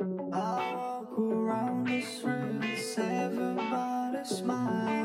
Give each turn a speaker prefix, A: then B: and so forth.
A: I walk around this room, everybody smiles.